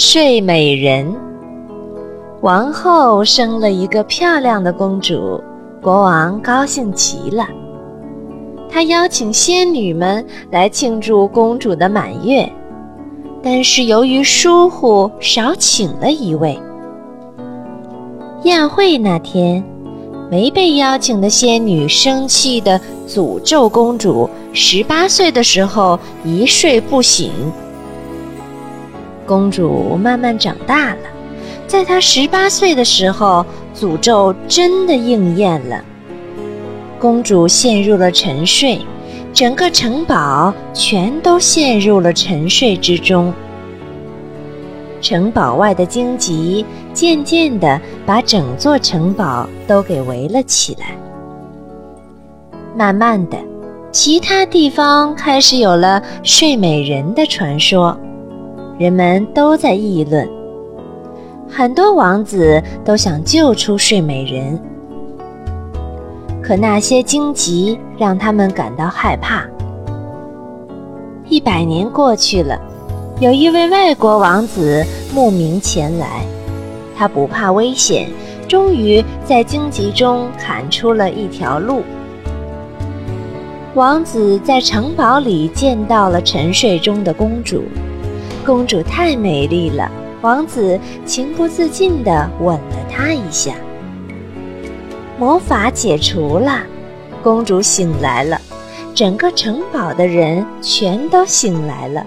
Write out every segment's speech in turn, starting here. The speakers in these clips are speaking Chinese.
睡美人。王后生了一个漂亮的公主，国王高兴极了。他邀请仙女们来庆祝公主的满月，但是由于疏忽，少请了一位。宴会那天，没被邀请的仙女生气地诅咒公主：十八岁的时候一睡不醒。公主慢慢长大了，在她十八岁的时候，诅咒真的应验了。公主陷入了沉睡，整个城堡全都陷入了沉睡之中。城堡外的荆棘渐渐地把整座城堡都给围了起来。慢慢的，其他地方开始有了睡美人的传说，人们都在议论。很多王子都想救出睡美人。可那些荆棘让他们感到害怕。一百年过去了，有一位外国王子慕名前来，他不怕危险，终于在荆棘中砍出了一条路。王子在城堡里见到了沉睡中的公主，公主太美丽了，王子情不自禁地吻了她一下。魔法解除了，公主醒来了，整个城堡的人全都醒来了。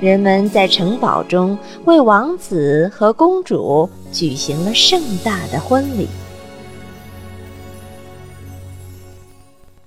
人们在城堡中为王子和公主举行了盛大的婚礼。